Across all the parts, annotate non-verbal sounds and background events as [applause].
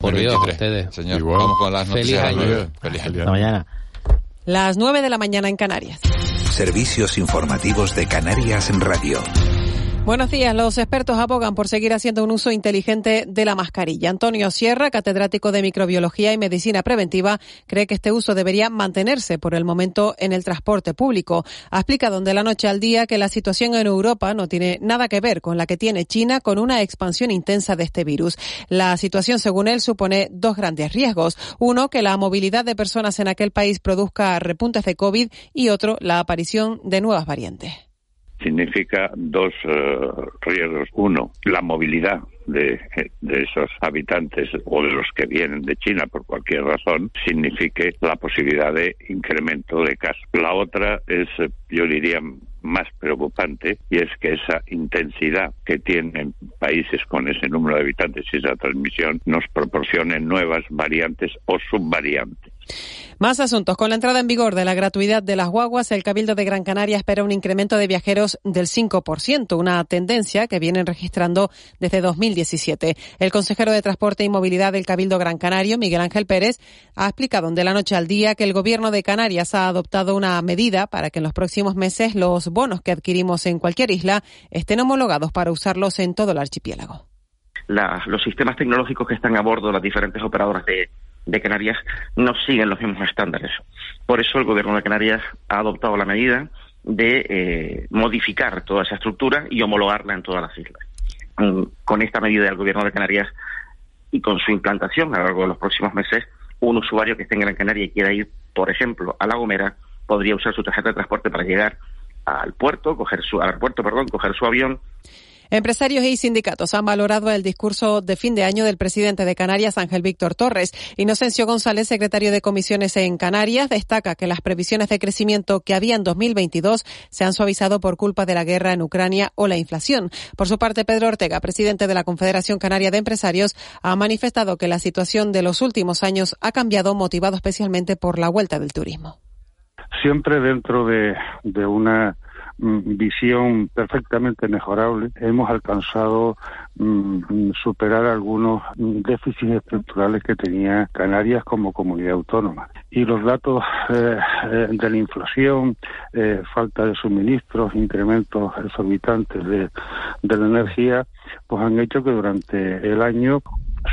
Por Dios, ustedes. Señor, Igual. vamos con las Feliz noticias. año. del día. Feliz año. Hasta mañana. Las 9 de la mañana en Canarias. Servicios informativos de Canarias en Radio. Buenos días. Los expertos abogan por seguir haciendo un uso inteligente de la mascarilla. Antonio Sierra, catedrático de microbiología y medicina preventiva, cree que este uso debería mantenerse por el momento en el transporte público. Ha explicado de la noche al día que la situación en Europa no tiene nada que ver con la que tiene China con una expansión intensa de este virus. La situación, según él, supone dos grandes riesgos. Uno, que la movilidad de personas en aquel país produzca repuntes de COVID y otro, la aparición de nuevas variantes. Significa dos eh, riesgos. Uno, la movilidad de, de esos habitantes o de los que vienen de China por cualquier razón signifique la posibilidad de incremento de casos. La otra es, eh, yo diría, más preocupante y es que esa intensidad que tienen países con ese número de habitantes y esa transmisión nos proporcione nuevas variantes o subvariantes. Más asuntos. Con la entrada en vigor de la gratuidad de las guaguas, el Cabildo de Gran Canaria espera un incremento de viajeros del 5%, una tendencia que vienen registrando desde 2017. El consejero de Transporte y Movilidad del Cabildo Gran Canario, Miguel Ángel Pérez, ha explicado de la noche al día que el Gobierno de Canarias ha adoptado una medida para que en los próximos meses los bonos que adquirimos en cualquier isla estén homologados para usarlos en todo el archipiélago. la- los sistemas tecnológicos que están a bordo las diferentes operadoras de, de Canarias no siguen los mismos estándares. Por eso el Gobierno de Canarias ha adoptado la medida de eh, modificar toda esa estructura y homologarla en todas las islas. Mm, Con esta medida del Gobierno de Canarias y con su implantación a lo largo de los próximos meses, un usuario que esté en Gran Canaria y quiera ir, por ejemplo, a La Gomera, podría usar su tarjeta de transporte para llegar al puerto, coger su, aeropuerto, perdón, coger su avión Empresarios y sindicatos han valorado el discurso de fin de año del presidente de Canarias, Ángel Víctor Torres. Inocencio González, secretario de comisiones en Canarias, destaca que las previsiones de crecimiento que había en 2022 se han suavizado por culpa de la guerra en Ucrania o la inflación. Por su parte, Pedro Ortega, presidente de la Confederación Canaria de Empresarios, ha manifestado que la situación de los últimos años ha cambiado, motivado especialmente por la vuelta del turismo. siempre dentro de, de una visión perfectamente mejorable, hemos alcanzado mm, superar algunos mm, déficits estructurales que tenía Canarias como comunidad autónoma. Y los datos eh, eh, de la inflación, eh, falta de suministros, incrementos exorbitantes de, de la energía, pues han hecho que durante el año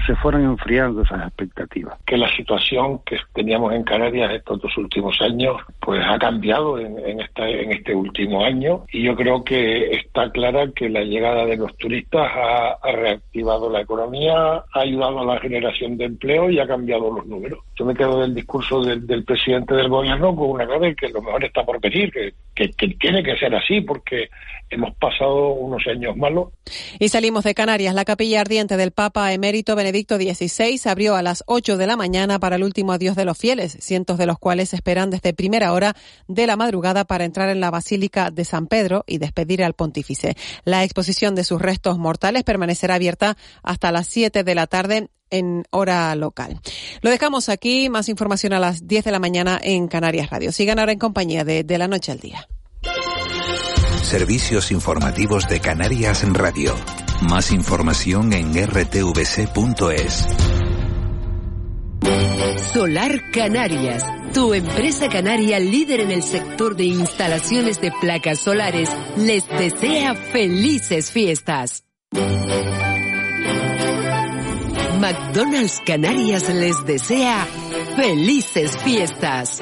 se fueran enfriando esas expectativas. que la situación que teníamos en Canarias estos dos últimos años pues ha cambiado en, en, esta, en este último año y yo creo que está clara que la llegada de los turistas ha, ha reactivado la economía, ha ayudado a la generación de empleo y ha cambiado los números. Yo me quedo del discurso del, del presidente del gobierno con una clave que lo mejor está por venir, que, que, que tiene que ser así porque hemos pasado unos años malos Y salimos de Canarias. La capilla ardiente del Papa emérito Benedicto XVI abrió a las 8 de la mañana para el último adiós de los fieles, cientos de los cuales esperan desde primera hora de la madrugada para entrar en la Basílica de San Pedro y despedir al pontífice. La exposición de sus restos mortales permanecerá abierta hasta las 7 de la tarde en hora local. Lo dejamos aquí. Más información a las 10 de la mañana en Canarias Radio. Sigan ahora en compañía de De la Noche al Día. Servicios informativos de Canarias Radio. Más información en rtvc.es. Solar Canarias, tu empresa canaria líder en el sector de instalaciones de placas solares, les desea felices fiestas. McDonald's Canarias les desea felices fiestas.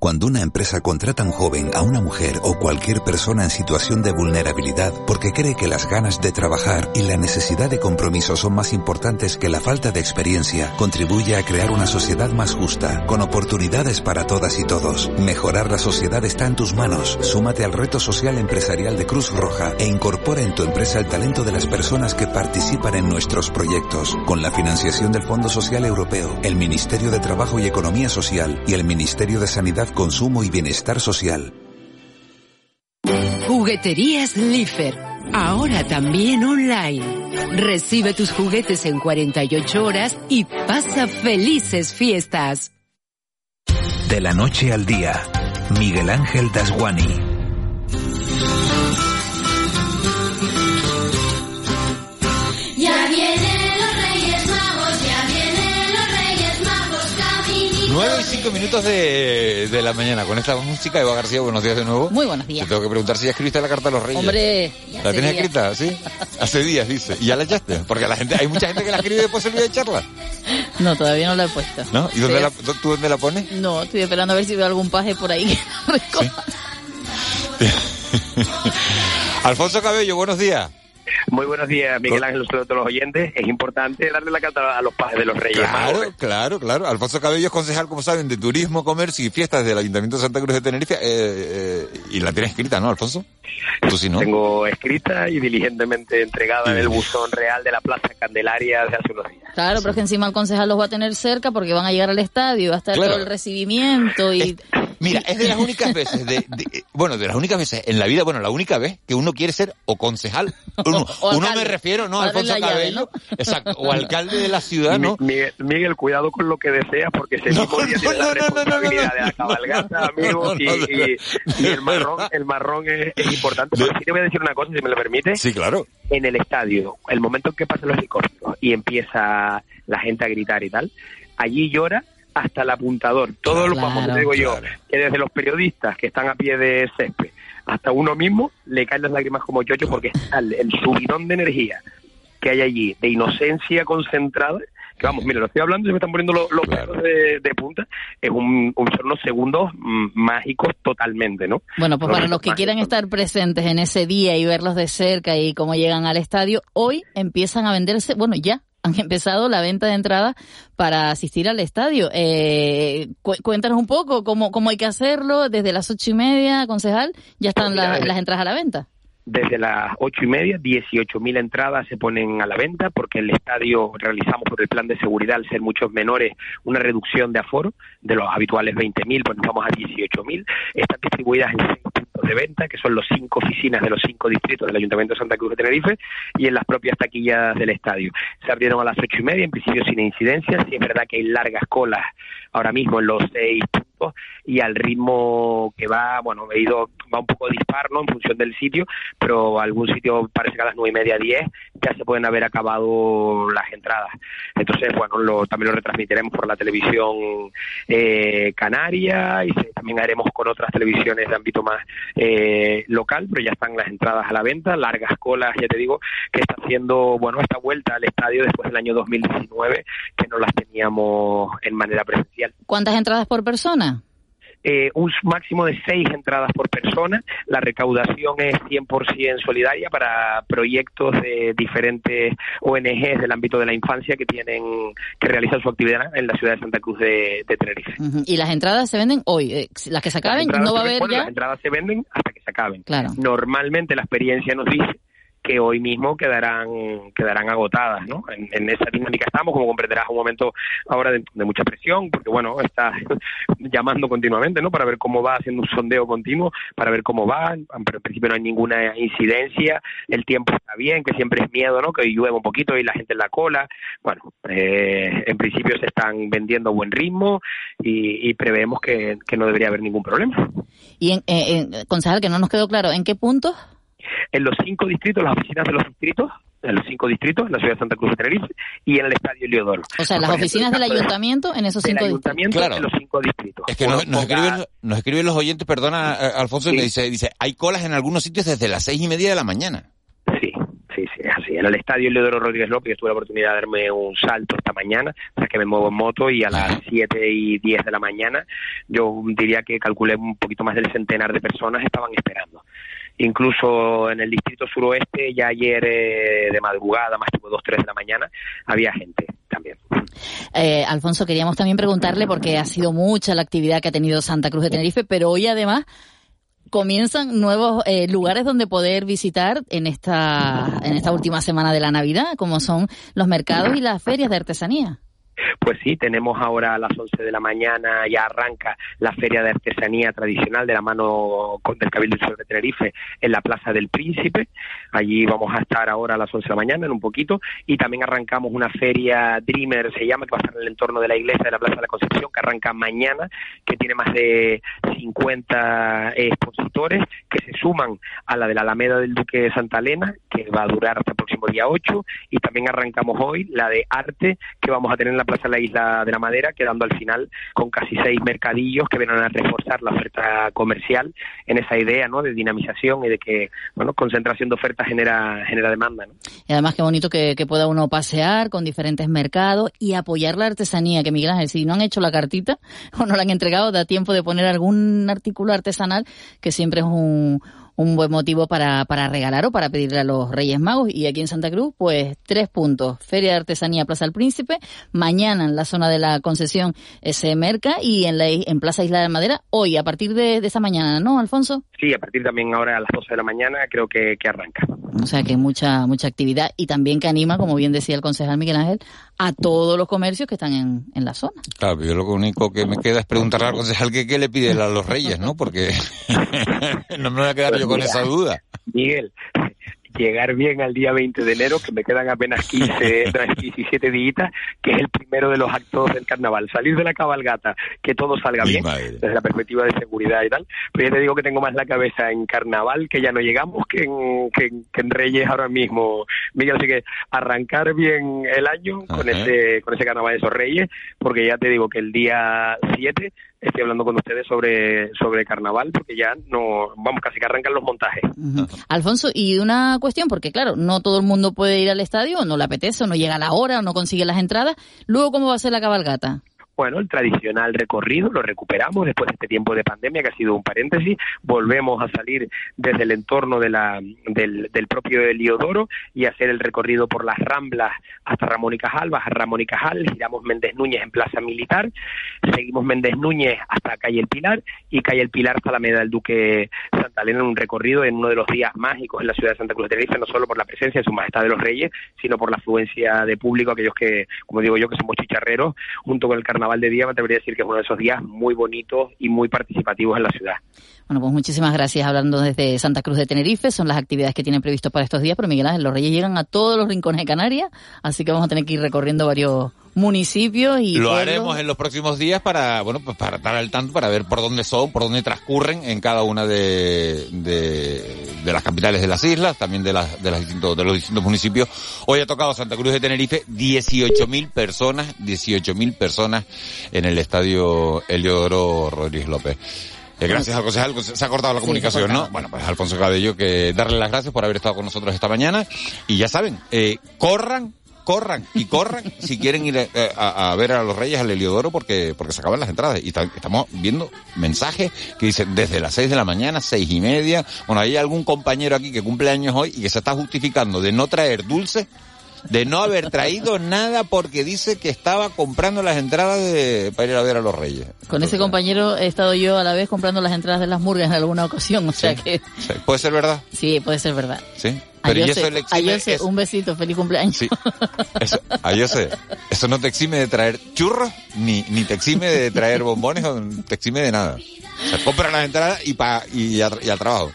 Cuando una empresa contrata a un joven, a una mujer o cualquier persona en situación de vulnerabilidad porque cree que las ganas de trabajar y la necesidad de compromiso son más importantes que la falta de experiencia, contribuye a crear una sociedad más justa, con oportunidades para todas y todos. Mejorar la sociedad está en tus manos. Súmate al reto social empresarial de Cruz Roja e incorpora en tu empresa el talento de las personas que participan en nuestros proyectos, con la financiación del Fondo Social Europeo, el Ministerio de Trabajo y Economía Social y el Ministerio de Sanidad Consumo y Bienestar Social. Jugueterías Lifer. Ahora también online. Recibe tus juguetes en 48 horas y pasa felices fiestas. De la noche al día, Miguel Ángel Dasguani. 9 y 5 minutos de, de la mañana con esta música. Eva García, buenos días de nuevo. Muy buenos días. Te tengo que preguntar si ya escribiste la carta a los reyes. Hombre, ya ¿La tienes escrita? ¿Sí? Hace días, dice. ¿Y ya la echaste? Porque la gente, hay mucha gente que la escribe y después se olvida de echarla. No, todavía no la he puesto. ¿No? ¿Y dónde la, tú dónde la pones? No, estoy esperando a ver si veo algún paje por ahí. que la recoja. [laughs] Alfonso Cabello, buenos días. Muy buenos días, Miguel Ángel, todos los oyentes. Es importante darle la carta a los padres de los Reyes. Claro, claro, claro. Alfonso Cabello es concejal, como saben, de Turismo, Comercio y Fiestas del Ayuntamiento de Santa Cruz de Tenerife. eh, eh, y la tienes escrita, ¿no, Alfonso? Tú sí, ¿no? Tengo escrita y diligentemente entregada en el buzón real de la Plaza Candelaria de hace unos días. Claro, pero es que encima el concejal los va a tener cerca porque van a llegar al estadio, va a estar Claro. todo el recibimiento y... Mira, es de las únicas veces, de, de- bueno, de las únicas veces en la vida, bueno, la única vez que uno quiere ser o concejal, [laughs] uno, O uno alcalde. me refiero, ¿no? Alfonso llave, Cabello, exacto, o alcalde de la ciudad, ¿no? Miguel, Miguel, cuidado con lo que deseas porque ese [laughs] mismo día tiene la responsabilidad de la cabalgata, amigo, y, y- y el marrón, el marrón es, es importante. Pero sí te voy a decir una cosa, si me lo permite. Sí, claro. En el estadio, el momento en que pasan los helicópteros y empieza la gente a gritar y tal, allí llora hasta el apuntador. Todos los Claro, vamos, te digo yo, que desde los periodistas que están a pie de césped hasta uno mismo le caen las lágrimas como chocho porque está el, el subidón de energía que hay allí, de inocencia concentrada, que vamos, mira, lo estoy hablando y se me están poniendo los, los pelos de, de punta, es un, un- son unos segundos mm, mágicos totalmente, ¿no? Bueno, pues para los que mágicos. quieran estar presentes en ese día y verlos de cerca y cómo llegan al estadio, hoy empiezan a venderse, bueno, ya [laughs] han empezado la venta de entradas para asistir al estadio. Eh, cu- cuéntanos un poco cómo, cómo hay que hacerlo desde las ocho y media, concejal, ya están la- las entradas a la venta. Desde las ocho y media, 18.000 entradas se ponen a la venta porque el estadio realizamos por el plan de seguridad, al ser muchos menores, una reducción de aforo de los habituales 20.000, pues nos vamos a 18.000. Están distribuidas en de venta, que son los cinco oficinas de los cinco distritos del Ayuntamiento de Santa Cruz de Tenerife y en las propias taquillas del estadio. Se abrieron a las ocho y media, en principio sin incidencias. Sí es verdad que hay largas colas ahora mismo en los seis y al ritmo que va, bueno, he ido, va un poco dispar, ¿no? En función del sitio, pero algún sitio parece que a las nueve y media, diez, ya se pueden haber acabado las entradas. Entonces, bueno, lo, también lo retransmitiremos por la televisión eh, canaria y se- también haremos con otras televisiones de ámbito más eh, local, pero ya están las entradas a la venta, largas colas, ya te digo, que está haciendo, bueno, esta vuelta al estadio después del año 2019, que no las teníamos en manera presencial. ¿Cuántas entradas por persona? Eh, un máximo de seis entradas por persona. La recaudación es 100% solidaria para proyectos de diferentes ONGs del ámbito de la infancia que tienen que realizar su actividad en la ciudad de Santa Cruz de, de Tenerife. Y las entradas se venden hoy. eh, las que se acaben, Las no va a haber bueno, ya. Las entradas se venden hasta que se acaben. Claro. Normalmente la experiencia nos dice que hoy mismo quedarán quedarán agotadas, ¿no? En, esa dinámica estamos, como comprenderás, un momento ahora de, mucha presión, porque bueno, está [laughs] llamando continuamente, ¿no? Para ver cómo va, haciendo un sondeo continuo, para ver cómo va, pero en principio no hay ninguna incidencia, el tiempo está bien, que siempre es miedo, ¿no? Que hoy llueve un poquito y la gente en la cola, bueno, eh, en principio se están vendiendo a buen ritmo y, y preveemos que, que no debería haber ningún problema. Y, en- concejal, que no nos quedó claro, ¿en qué puntos? En los cinco distritos, las oficinas de los distritos, en los cinco distritos, en la ciudad de Santa Cruz de Tenerife y en el Estadio Leodoro. O sea, las oficinas del ayuntamiento en esos cinco distritos. ayuntamiento Claro. en los cinco distritos. Es que nos, escriben, nos escriben los oyentes, perdona, eh, Alfonso, y me dice, dice, hay colas en algunos sitios desde las seis y media de la mañana. Sí, sí, sí, es así. En el estadio Leodoro Rodríguez López tuve la oportunidad de darme un salto esta mañana, o sea que me muevo en moto y a las 7 y 10 de la mañana yo diría que calculé un poquito más del centenar de personas estaban esperando. Incluso en el distrito suroeste, ya ayer eh, de madrugada, más tipo 2, 3 de la mañana, había gente también. Eh, Alfonso, queríamos también preguntarle, porque ha sido mucha la actividad que ha tenido Santa Cruz de Tenerife, pero hoy además comienzan nuevos eh, lugares donde poder visitar en esta, en esta última semana de la Navidad, como son los mercados y las ferias de artesanía. Pues sí, tenemos ahora a las 11 de la mañana, ya arranca la Feria de Artesanía Tradicional de la mano del Cabildo del Sur de Tenerife en la Plaza del Príncipe. Allí vamos a estar ahora a las 11 de la mañana, en un poquito. Y también arrancamos una feria Dreamer, se llama, que va a estar en el entorno de la iglesia de la Plaza de la Concepción, que arranca mañana, que tiene más de 50 expositores que se suman a la de la Alameda del Duque de Santa Elena, que va a durar hasta el próximo día 8. Y también arrancamos hoy la de arte, que vamos a tener en la Plaza la Isla de la Madera, quedando al final con casi seis mercadillos que vienen a reforzar la oferta comercial en esa idea ¿no? de dinamización y de que bueno concentración de oferta genera, genera demanda. ¿no? Y además qué bonito que, que pueda uno pasear con diferentes mercados y apoyar la artesanía, que Miguel Ángel, si no han hecho la cartita [laughs] o no la han entregado, da tiempo de poner algún artículo artesanal, que siempre es un, un buen motivo para, para regalar o para pedirle a los Reyes Magos. Y aquí en Santa Cruz, pues tres puntos. Feria de Artesanía Plaza del Príncipe, mañana en la zona de la concesión eh, se merca y en, la, en Plaza Isla de Madera, hoy a partir de, de esa mañana, ¿no, Alfonso? Sí, a partir también ahora a las 12 de la mañana creo que, que arranca. O sea que mucha mucha actividad y también que anima, como bien decía el concejal Miguel Ángel, a todos los comercios que están en, en la zona. Claro, yo lo único que me queda es preguntarle al concejal que qué le pide a los reyes, ¿no? Porque [laughs] no me voy a quedar yo con esa duda. Miguel, llegar bien al día 20 de enero, que me quedan apenas 15, no, 17 días, que es el primero de los actos del carnaval. Salir de la cabalgata, que todo salga bien, desde la perspectiva de seguridad y tal. Pero ya te digo que tengo más la cabeza en carnaval, que ya no llegamos, que en, que que en Reyes ahora mismo. Miguel, así que arrancar bien el año con ese, con ese carnaval de esos Reyes, porque ya te digo que el día 7 estoy hablando con ustedes sobre, sobre carnaval, porque ya no, vamos, casi que arrancan los montajes. Alfonso, y una cuestión, porque claro, no todo el mundo puede ir al estadio, no le apetece, o no llega la hora, o no consigue las entradas. Luego, ¿cómo va a ser la cabalgata? Bueno, el tradicional recorrido lo recuperamos después de este tiempo de pandemia que ha sido un paréntesis. Volvemos a salir desde el entorno del, propio Heliodoro y hacer el recorrido por las Ramblas hasta Ramón y Cajal, bajar Ramón y Cajal, giramos Méndez Núñez en Plaza Militar, seguimos Méndez Núñez hasta Calle El Pilar y Calle El Pilar hasta la Meda del Duque Santa Elena en un recorrido en uno de los días mágicos en la ciudad de Santa Cruz de Tenerife, no solo por la presencia de Su Majestad de los Reyes, sino por la afluencia de público, aquellos que, como digo yo, que somos chicharreros, junto con el Carnaval de Día, me atrevería a decir que es uno de esos días muy bonitos y muy participativos en la ciudad. Bueno, pues muchísimas gracias. Hablando desde Santa Cruz de Tenerife, son las actividades que tienen previsto para estos días, pero Miguel Ángel, los Reyes llegan a todos los rincones de Canarias, así que vamos a tener que ir recorriendo varios municipios y Lo pueblos. haremos en los próximos días para, bueno, pues para estar al tanto, para ver por dónde son, por dónde transcurren en cada una de, de, de las capitales de las islas, también de, las, de, las distintos, de los distintos municipios. Hoy ha tocado Santa Cruz de Tenerife 18.000 personas, 18.000 personas en el estadio Heliodoro Rodríguez López. Eh, gracias al concejal, se ha cortado la comunicación, cortado. ¿no? Bueno, pues Alfonso Cabello, que darle las gracias por haber estado con nosotros esta mañana. Y ya saben, eh, corran, corran y corran [laughs] si quieren ir eh, a, a ver a los Reyes al Heliodoro porque, porque se acaban las entradas. Y estamos viendo mensajes que dicen desde las seis de la mañana, seis y media. Bueno, hay algún compañero aquí que cumple años hoy y que se está justificando de no traer dulce de no haber traído nada porque dice que estaba comprando las entradas de, para ir a ver a los Reyes. Con ese compañero he estado yo a la vez comprando las entradas de las murgas en alguna ocasión, o sea que Sí, ¿Puede ser verdad? sí, puede ser verdad. Sí. Pero a y eso le exime, Jose, es- un besito, feliz cumpleaños. Sí. Eso, yo sé. Eso no te exime de traer churros, ni, ni te exime de traer bombones, o te exime de nada. O sea, compra las entradas y, pa, y, a- y al trabajo.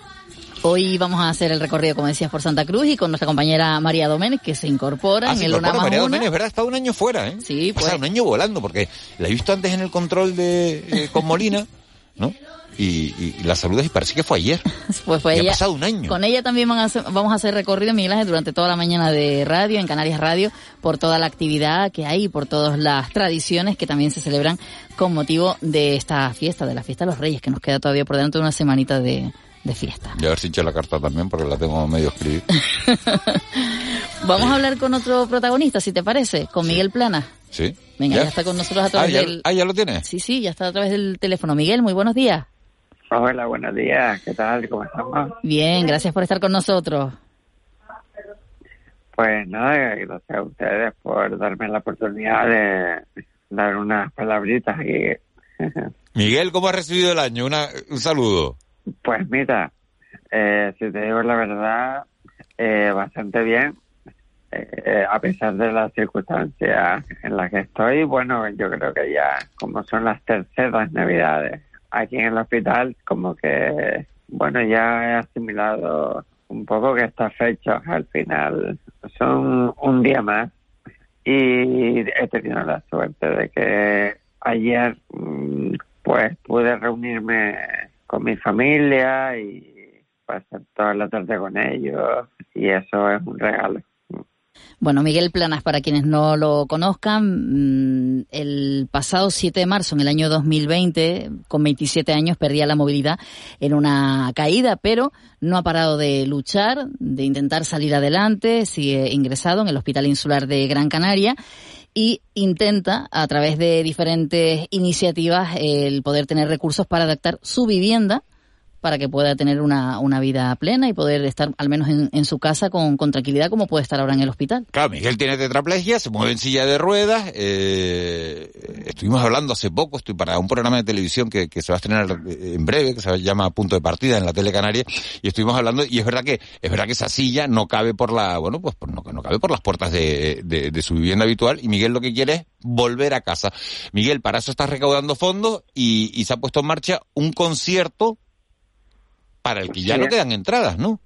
Hoy vamos a hacer el recorrido, como decías, por Santa Cruz y con nuestra compañera María Doménez, que se incorpora Ah, en sí, el incorpora Una más María. Doménez, ¿verdad? Estado un año fuera, ¿eh? Sí, O sea, pues. un año volando, porque la he visto antes en el control de, eh, con Molina, ¿no? Y, y, y la saludas y parece que fue ayer. [laughs] Pues fue Y ha pasado un año. Con ella también van a hacer- vamos a hacer recorrido, Miguel Ángel, durante toda la mañana de radio, en Canarias Radio, por toda la actividad que hay y por todas las tradiciones que también se celebran con motivo de esta fiesta, de la fiesta de los Reyes, que nos queda todavía por delante una semanita de, de fiesta. Y a ver si eché la carta también, porque la tengo medio escribida. [laughs] Vamos a hablar con otro protagonista, si te parece, con Miguel Plana. Sí. Venga, ya, está con nosotros a través ah, ya, del... Ah, ¿ya lo tiene? Sí, sí, ya está a través del teléfono. Miguel, muy buenos días. Hola, buenos días. ¿Qué tal? ¿Cómo estamos? Bien, gracias por estar con nosotros. Pues nada, gracias a ustedes por darme la oportunidad de dar unas palabritas aquí. [laughs] Miguel, ¿cómo has recibido el año? Una, un saludo. Pues mira, eh, si te digo la verdad, eh, bastante bien. Eh, a pesar de las circunstancias en las que estoy, bueno, yo creo que ya, como son las terceras navidades aquí en el hospital, como que, bueno, ya he asimilado un poco que estas fechas al final son un día más y he tenido la suerte de que ayer mm, pues pude reunirme con mi familia y pasar toda la tarde con ellos y eso es un regalo. Bueno, Miguel Planas, para quienes no lo conozcan, mm, el pasado 7 de marzo, en el año 2020, con 27 años, perdía la movilidad en una caída, pero no ha parado de luchar, de intentar salir adelante, sigue ingresado en el Hospital Insular de Gran Canaria y intenta, a través de diferentes iniciativas, el poder tener recursos para adaptar su vivienda para que pueda tener una, una vida plena y poder estar al menos en, en su casa con, tranquilidad como puede estar ahora en el hospital. Claro, Miguel tiene tetraplegia, se mueve en silla de ruedas. Eh, estuvimos hablando hace poco, estoy para un programa de televisión que, se va a estrenar en breve, que se llama Punto de Partida en la tele canaria, y estuvimos hablando, y es verdad que es verdad que esa silla no cabe por la, bueno, pues no, no cabe por las puertas de, de, su vivienda habitual, y Miguel lo que quiere es volver a casa. Miguel, para eso está recaudando fondos y, y se ha puesto en marcha un concierto para el que ya Sí. no quedan entradas, ¿no?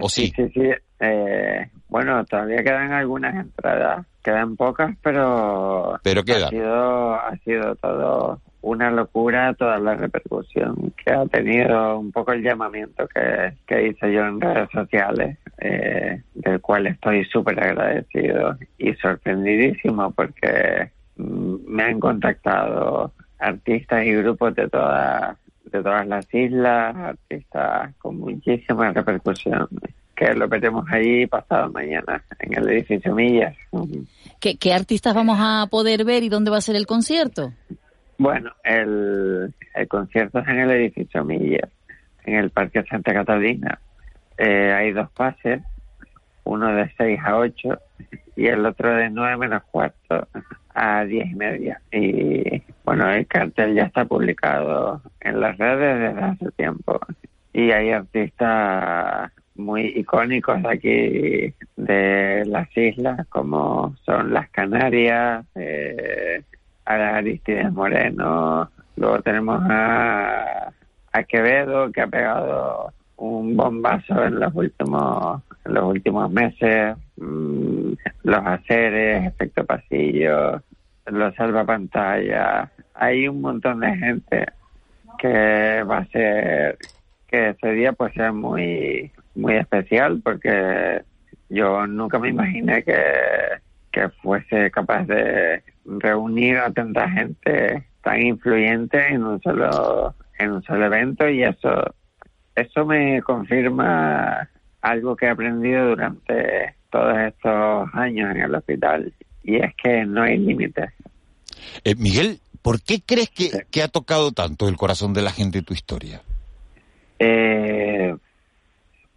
¿O sí? Sí, sí. Eh, bueno, todavía quedan algunas entradas. Quedan pocas, pero... Pero quedan. Ha sido, ha sido todo una locura toda la repercusión que ha tenido un poco el llamamiento que, que hice yo en redes sociales, eh, del cual estoy súper agradecido y sorprendidísimo porque mm, me han contactado artistas y grupos de todas de todas las islas, artistas con muchísima repercusión, que lo veremos ahí pasado mañana en el edificio Millas. ¿Qué, ¿Qué artistas vamos a poder ver y dónde va a ser el concierto? Bueno, el, el concierto es en el edificio Millas, en el Parque Santa Catalina. Eh, hay dos pases, uno de 6 a 8 y el otro de 9 menos cuarto a 10 y media. Y bueno, el cartel ya está publicado en las redes desde hace tiempo. Y hay artistas muy icónicos aquí, de las islas, como son las Canarias, eh, Aristides Moreno, luego tenemos a, a Quevedo, que ha pegado un bombazo en los últimos los últimos meses mmm, los aceres efecto pasillo los salvapantallas. Hay un montón de gente que va a ser que ese día pues sea muy muy especial porque yo nunca me imaginé que que fuese capaz de reunir a tanta gente tan influyente en un solo en un solo evento y eso eso me confirma algo que he aprendido durante todos estos años en el hospital y es que no hay límites. Eh, Miguel, ¿por qué crees que, sí. que, ha tocado tanto el corazón de la gente tu historia? Eh,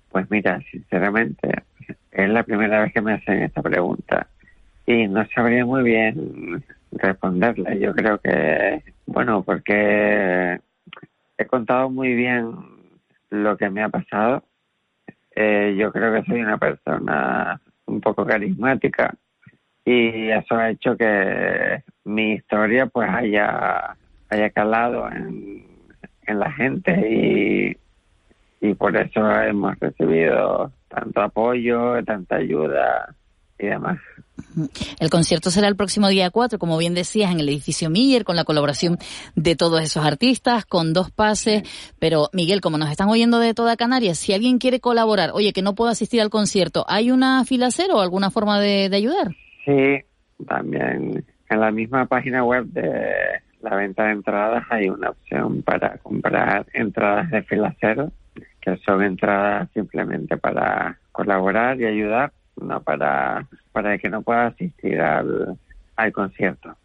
pues mira, sinceramente, es la primera vez que me hacen esta pregunta y no sabría muy bien responderla. Yo creo que, bueno, porque he contado muy bien lo que me ha pasado. Eh, yo creo que soy una persona un poco carismática y eso ha hecho que mi historia pues haya haya calado en, en la gente y, y por eso hemos recibido tanto apoyo, tanta ayuda y demás. El concierto será el próximo día 4, como bien decías, en el edificio Miller, con la colaboración de todos esos artistas, con dos pases. Pero, Miguel, como nos están oyendo de toda Canarias, si alguien quiere colaborar, oye, que no puedo asistir al concierto, ¿hay una fila cero o alguna forma de, de ayudar? Sí, también en la misma página web de la venta de entradas hay una opción para comprar entradas de fila cero, que son entradas simplemente para colaborar y ayudar no para, para que no pueda asistir al, al concierto.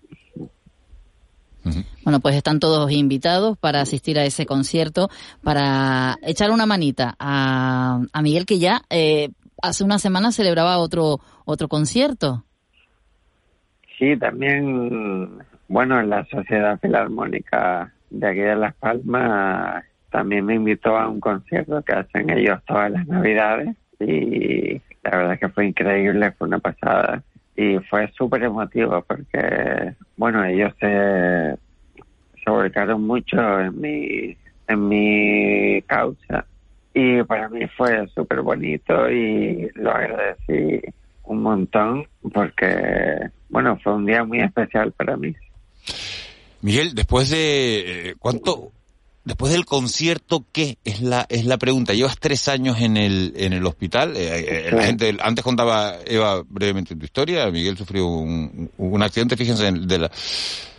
Bueno, pues están todos invitados para asistir a ese concierto, para echar una manita a, a Miguel que ya eh, hace una semana celebraba otro otro concierto. Sí, también, bueno, en la Sociedad Filarmónica de aquí de Las Palmas también me invitó a un concierto que hacen ellos todas las Navidades y la verdad que fue increíble, fue una pasada y fue súper emotivo porque, bueno, ellos se, se volcaron mucho en mi, en mi causa y para mí fue súper bonito y lo agradecí un montón porque, bueno, fue un día muy especial para mí. Miguel, después de eh, cuánto, después del concierto, ¿qué es la es la pregunta? Llevas tres años en el en el hospital. Eh, eh, la gente antes contaba Eva brevemente tu historia. Miguel sufrió un, un accidente, fíjense, de la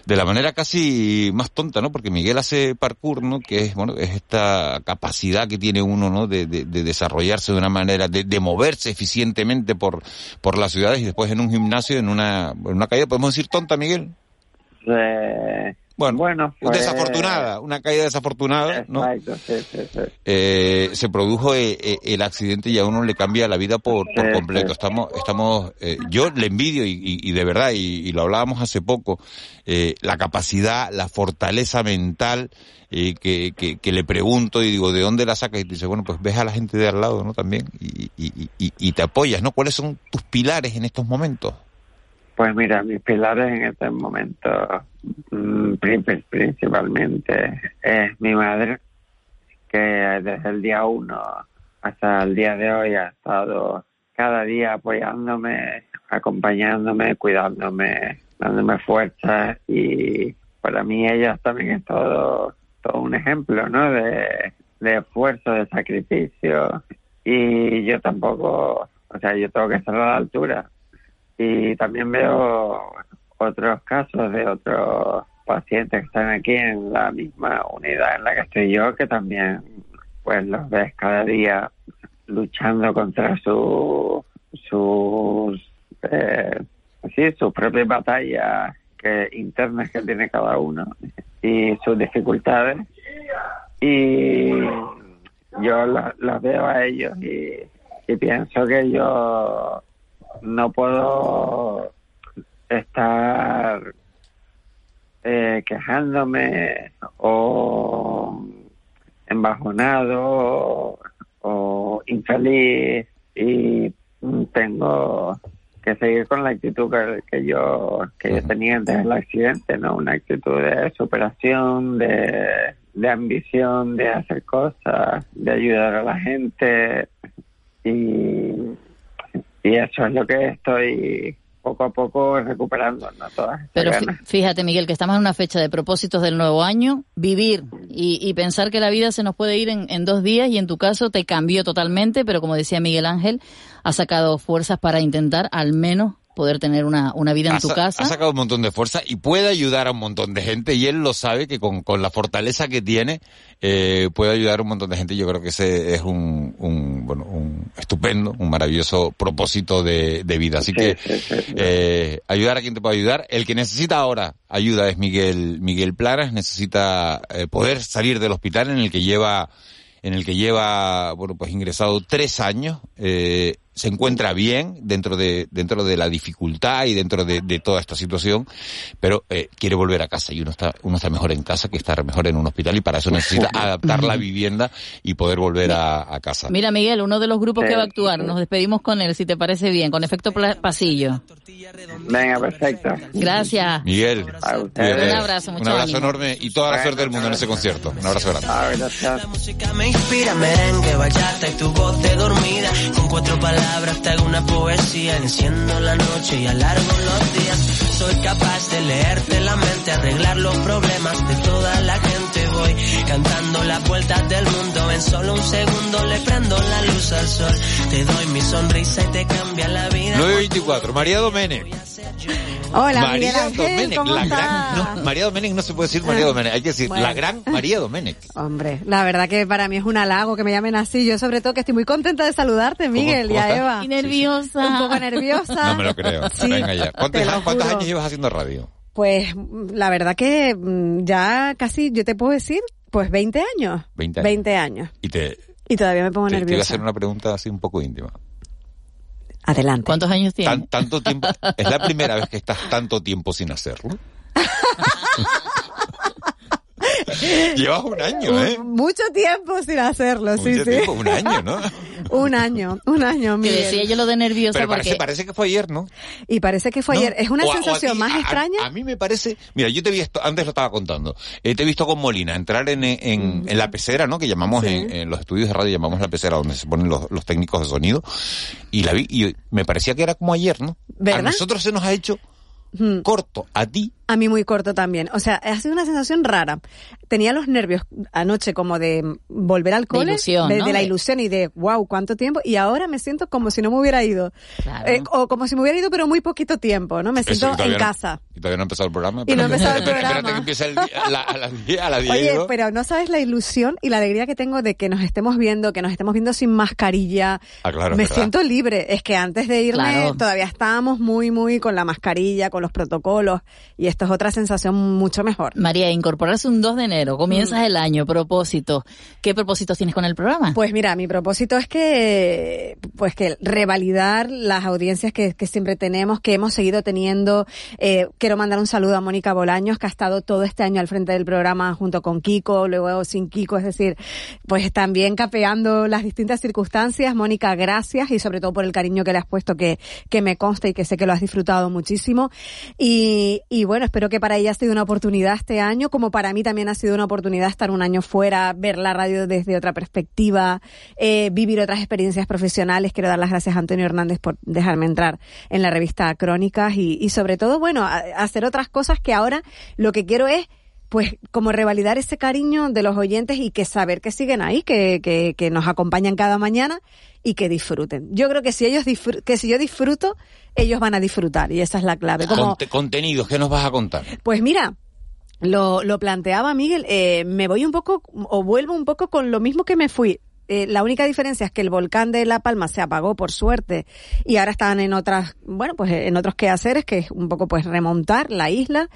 de la manera casi más tonta, ¿no? Porque Miguel hace parkour, ¿no? Que es, bueno, es esta capacidad que tiene uno, ¿no? De, de, de desarrollarse de una manera, de, de, moverse eficientemente por, por las ciudades y después en un gimnasio, en una, en una caída, ¿podemos decir tonta, Miguel? Eh, bueno, bueno fue... desafortunada, una caída desafortunada, ¿no? Exacto, sí, sí, sí. Eh, se produjo eh, eh, el accidente y a uno le cambia la vida por, completo. Estamos, estamos, eh, yo le envidio y, y- y de verdad, y, y lo hablábamos hace poco, la capacidad, la fortaleza mental que, que, que le pregunto y digo, ¿de dónde la sacas? Y dice, bueno, pues ves a la gente de al lado, ¿no? También y, y, y, y te apoyas, ¿no? ¿Cuáles son tus pilares en estos momentos? Pues mira, mis pilares en este momento, principalmente, es mi madre, que desde el día uno hasta el día de hoy ha estado cada día apoyándome, acompañándome, cuidándome, dándome fuerza y para mí ella también es todo, todo un ejemplo, ¿no? De, de esfuerzo, de sacrificio y yo tampoco, o sea, yo tengo que estar a la altura y también veo otros casos de otros pacientes que están aquí en la misma unidad en la que estoy yo que también pues los ves cada día luchando contra su sus eh, sí sus propias batallas que internas que tiene cada uno y sus dificultades. Y yo la- las veo a ellos y pienso que yo no puedo estar eh, quejándome o embajonado o infeliz y tengo que seguir con la actitud que, que yo que yo tenía antes del accidente, ¿no? Una actitud de superación, de, de ambición, de hacer cosas, de ayudar a la gente y, y eso es lo que estoy poco a poco recuperando, ¿no? Todas Pero fíjate, Miguel, que estamos en una fecha de propósitos del nuevo año, vivir y, y pensar que la vida se nos puede ir en, en dos días y en tu caso te cambió totalmente, pero como decía Miguel Ángel, has sacado fuerzas para intentar al menos poder tener una, una vida en ha, tu sa- casa. ha sacado un montón de fuerza y puede ayudar a un montón de gente y él lo sabe que con, con la fortaleza que tiene eh, puede ayudar a un montón de gente. Yo creo que ese es un, un bueno un estupendo, un maravilloso propósito de, de vida. Así que eh, ayudar a quien te pueda ayudar. El que necesita ahora ayuda es Miguel Miguel Planas. Necesita eh, poder salir del hospital en el que lleva en el que lleva bueno pues ingresado tres años eh, se encuentra bien dentro de dentro de la dificultad y dentro de, de toda esta situación pero eh, quiere volver a casa y uno está uno está mejor en casa que estar mejor en un hospital y para eso necesita adaptar la vivienda y poder volver a, a casa Mira, Miguel, uno de los grupos Sí, que va a actuar, nos despedimos con él, si te parece bien, con efecto pasillo. Venga, perfecto. Gracias. Miguel A ustedes. cuídate. Un abrazo, mucho un abrazo ánimo. enorme y toda la suerte del mundo en ese concierto un abrazo grande Ah, gracias. Me inspira merengue, bachata y tu voz de dormida. Con cuatro palabras te hago una poesía. Enciendo la noche y alargo los días. Soy capaz de leerte la mente, arreglar los problemas de toda la gente. Voy cantando las vueltas del mundo. En solo un segundo le prendo la luz al sol. Te doy mi sonrisa y te cambia la vida. 924 María Domenech Hola, María Domenech, ¿cómo la gran, no, María Domenech no se puede decir María Domenech, hay que decir Bueno. la gran María Domenech. [laughs] Hombre, la verdad que para mí es un halago que me llamen así. Yo sobre todo que estoy muy contenta de saludarte, Miguel, cómo y a? Eva. Y nerviosa. Un poco nerviosa. No me lo creo. Sí, Venga ya. ¿Cuántos, cuántos años llevas haciendo radio? Pues la verdad que mm, ya casi, yo te puedo decir, pues 20 años. 20 años. 20 años. Y te, Y todavía me pongo te, te iba a nerviosa. hacer una pregunta así un poco íntima. Adelante. ¿Cuántos años tienes? Tan- tanto tiempo, [laughs] es la primera vez que estás tanto tiempo sin hacerlo. [laughs] [laughs] Llevas un año, ¿eh? Mucho tiempo sin hacerlo, sí, Mucho sí. tiempo, un año, ¿no? [laughs] Un año, un año, Que Miguel. decía yo lo de nerviosa Pero porque... parece, parece que fue ayer, ¿no? Y parece que fue ¿No? ayer. Es una O a- o a sensación ti, más a- a- extraña. A, mí me parece, mira, yo te he visto, antes lo estaba contando, eh, te he visto con Molina entrar en, en, en la pecera, ¿no? Que llamamos en, en los estudios de radio, llamamos la pecera donde se ponen los, los técnicos de sonido, y la vi, y me parecía que era como ayer, ¿no? ¿Verdad? A nosotros se nos ha hecho Mm. corto, a ti. A mí muy corto también. O sea, ha sido una sensación rara. Tenía los nervios anoche como de volver al cole, ilusión, de, ¿no? de la ilusión y de wow, cuánto tiempo. Y ahora me siento como si no me hubiera ido. Claro. Eh, o como si me hubiera ido, pero muy poquito tiempo, ¿no? Me siento y todavía en no- casa. Y todavía no ha empezado el programa. Y no ha empezado el programa. Espérate que empiece el día- a, la- a las 10, a las 10 Oye, pero no sabes la ilusión y la alegría que tengo de que nos estemos viendo, que nos estemos viendo sin mascarilla. Ah, claro, me siento libre. Es que antes de irme Claro. todavía estábamos muy, muy con la mascarilla, con los protocolos. Y esto es otra sensación mucho mejor. María, incorporarse un 2 de enero, comienzas Mm. el año, propósito. ¿Qué propósitos tienes con el programa? Pues mira, mi propósito es que, pues que revalidar las audiencias que, que siempre tenemos, que hemos seguido teniendo. Eh, quiero mandar un saludo a Mónica Bolaños, que ha estado todo este año al frente del programa junto con Kiko, luego sin Kiko, es decir, pues también capeando las distintas circunstancias. Mónica, gracias y sobre todo por el cariño que le has puesto, que, que me consta y que sé que lo has disfrutado muchísimo. Y, y bueno, espero que para ella ha sido una oportunidad este año, como para mí también ha sido una oportunidad estar un año fuera, ver la radio desde otra perspectiva, eh, vivir otras experiencias profesionales. Quiero dar las gracias a Antonio Hernández por dejarme entrar en la revista Crónicas y, sobre todo, bueno, hacer otras cosas que ahora lo que quiero es pues como revalidar ese cariño de los oyentes y que saber que siguen ahí, que, que, que nos acompañan cada mañana y que disfruten. Yo creo que si ellos que si yo disfruto, ellos van a disfrutar y esa es la clave. Como, Conte- contenidos, ¿qué nos vas a contar? pues mira, lo, lo planteaba Miguel, eh, me voy un poco o vuelvo un poco con lo mismo que me fui. Eh, la única diferencia es que el volcán de La Palma se apagó por suerte y ahora están en otras, bueno, pues en otros quehaceres que es un poco pues remontar la isla,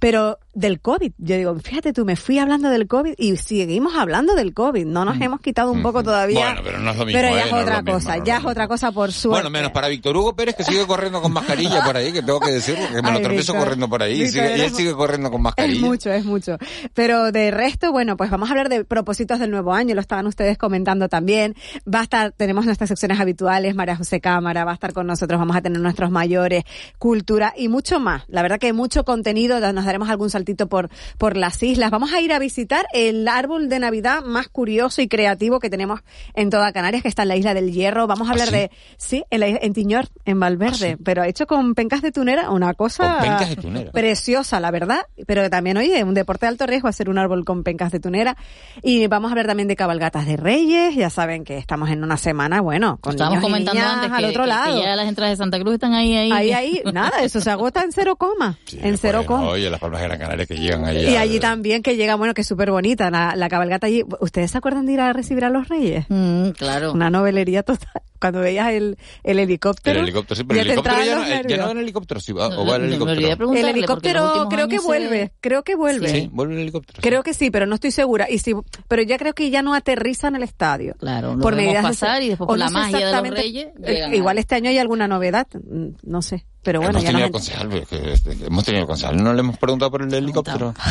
pero del COVID, yo digo, fíjate tú, me fui hablando del COVID y seguimos hablando del COVID, no nos hemos quitado un poco todavía. Bueno, pero no es lo mismo, Pero ya ¿eh? es No es otra mismo, cosa, no es ya es otra cosa por suerte. Bueno, menos para Víctor Hugo Pérez, que sigue corriendo con mascarilla por ahí, que tengo que decirlo, que me lo tropiezo corriendo por ahí, y, Víctor, sigue- y él sigue corriendo con Es mascarilla. mucho, es mucho. Pero de resto, bueno, pues vamos a hablar de propósitos del nuevo año, lo estaban ustedes comentando también. Va a estar, tenemos nuestras secciones habituales, María José Cámara va a estar con nosotros, vamos a tener nuestros mayores, cultura y mucho más. La verdad que mucho contenido, nos daremos algún saltito por, por las islas. Vamos a ir a visitar el árbol de Navidad más curioso y creativo que tenemos en toda Canarias, que está en la isla del Hierro. Vamos a hablar sí? de, sí, en, la- en Tiñor, en Valverde, pero hecho con pencas de tunera, una cosa Con pencas de tunera. preciosa, la verdad, pero también, oye, un deporte de alto riesgo hacer un árbol con pencas de tunera. Y vamos a hablar también de cabalgatas de reyes, ya saben que estamos en una semana, bueno, con Estábamos niños y comentando niñas antes al que, otro que- que lado. ya las entradas de Santa Cruz están ahí, ahí. Ahí, ahí, nada, eso se agota en cero coma, en cero Bueno, coma. Oye, las palmas de Gran Canaria que llegan ahí. Y al- allí también que llega, bueno, que es súper bonita la, la cabalgata allí. ¿Ustedes se acuerdan de ir a recibir a los reyes? Mm, claro. Una novelería total. Cuando veías el, el helicóptero. El helicóptero, sí, pero el helicóptero ya entraban no, los eh, ya no va nervios. en helicóptero, sí, va- o va me helicóptero. El en helicóptero creo que se- vuelve, creo que vuelve. Sí, vuelve el helicóptero. Creo que sí, pero no estoy segura. Y si, pero ya creo que ya no aterriza en el estadio. Claro, lo por de pasar se- y después por no la magia de los exactamente- reyes eh, llegan Igual a- este año hay alguna novedad, mm, no sé. Pero bueno, hemos ya tenido concejal, pero es que, hemos tenido concejal, no le hemos preguntado por el helicóptero. [laughs]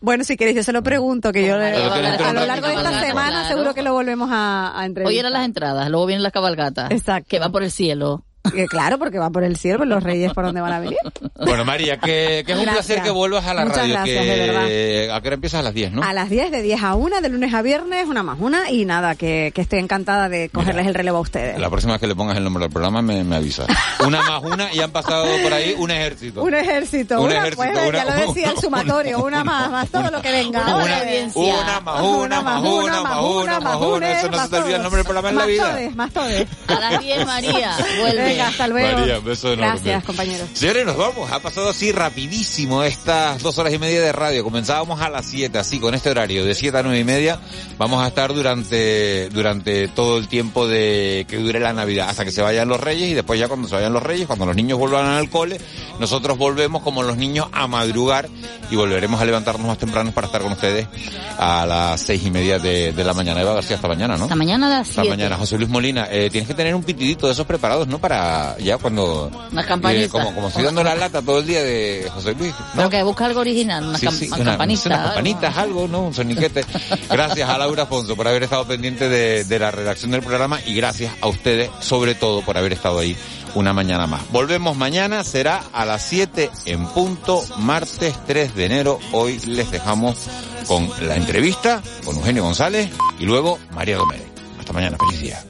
Bueno, si queréis, yo se lo pregunto, que yo le- a, lo largo de esta cabalgata, semana seguro que lo volvemos a, a entrevistar. Hoy eran las entradas, luego vienen las cabalgatas. Exacto. Que va por el cielo. Que claro, porque van por el cielo, pues los reyes por dónde van a venir. Bueno, María, que, que es un Gracias. placer que vuelvas a la Muchas radio. gracias, que, de verdad. ¿A qué hora empiezas a las 10, no? A las 10, de 10 a 1, de lunes a viernes, una más una. Y nada, que, que estoy encantada de cogerles el relevo a ustedes. La próxima vez que le pongas el nombre del programa me, me avisas. Una más una y han pasado por ahí un ejército. Un ejército, Un una, ejército, pues, una- ya lo decía el [laughs] sumatorio, una más, más todo lo que venga. Una, una más una, más una, más una, más una. Eso no se te olvida el nombre del programa en la más vida. todes, más todes. A las 10, María, [laughs] vuelve. Venga, hasta luego. María, un beso enorme. Gracias, compañeros. Señores, nos vamos. Ha pasado así rapidísimo estas dos horas y media de radio. Comenzábamos a las 7, así con este horario de 7 a 9 y media. Vamos a estar durante, durante todo el tiempo de que dure la Navidad, hasta que se vayan los Reyes y después ya cuando se vayan los Reyes, cuando los niños vuelvan al cole, nosotros volvemos como los niños a madrugar y volveremos a levantarnos más temprano para estar con ustedes a las seis y media de, de la mañana. Eva García, hasta mañana, ¿no? Hasta mañana a las Hasta 7. mañana. José Luis Molina, eh, tienes que tener un pitidito de esos preparados, ¿no? Para ya cuando... Eh, como, como estoy dando la lata todo el día de José Luis. Pero que busca algo original, unas, Sí, cam- sí, unas una- campanitas. unas campanitas, algo, ¿no? Un soniquete. Gracias a Laura Afonso por haber estado pendiente de, de la redacción del programa y gracias a ustedes, sobre todo, por haber estado ahí una mañana más. Volvemos mañana, será a las 7 en punto, martes 3 de enero. Hoy les dejamos con la entrevista con Eugenio González y luego María Domínguez. Hasta mañana, feliz día.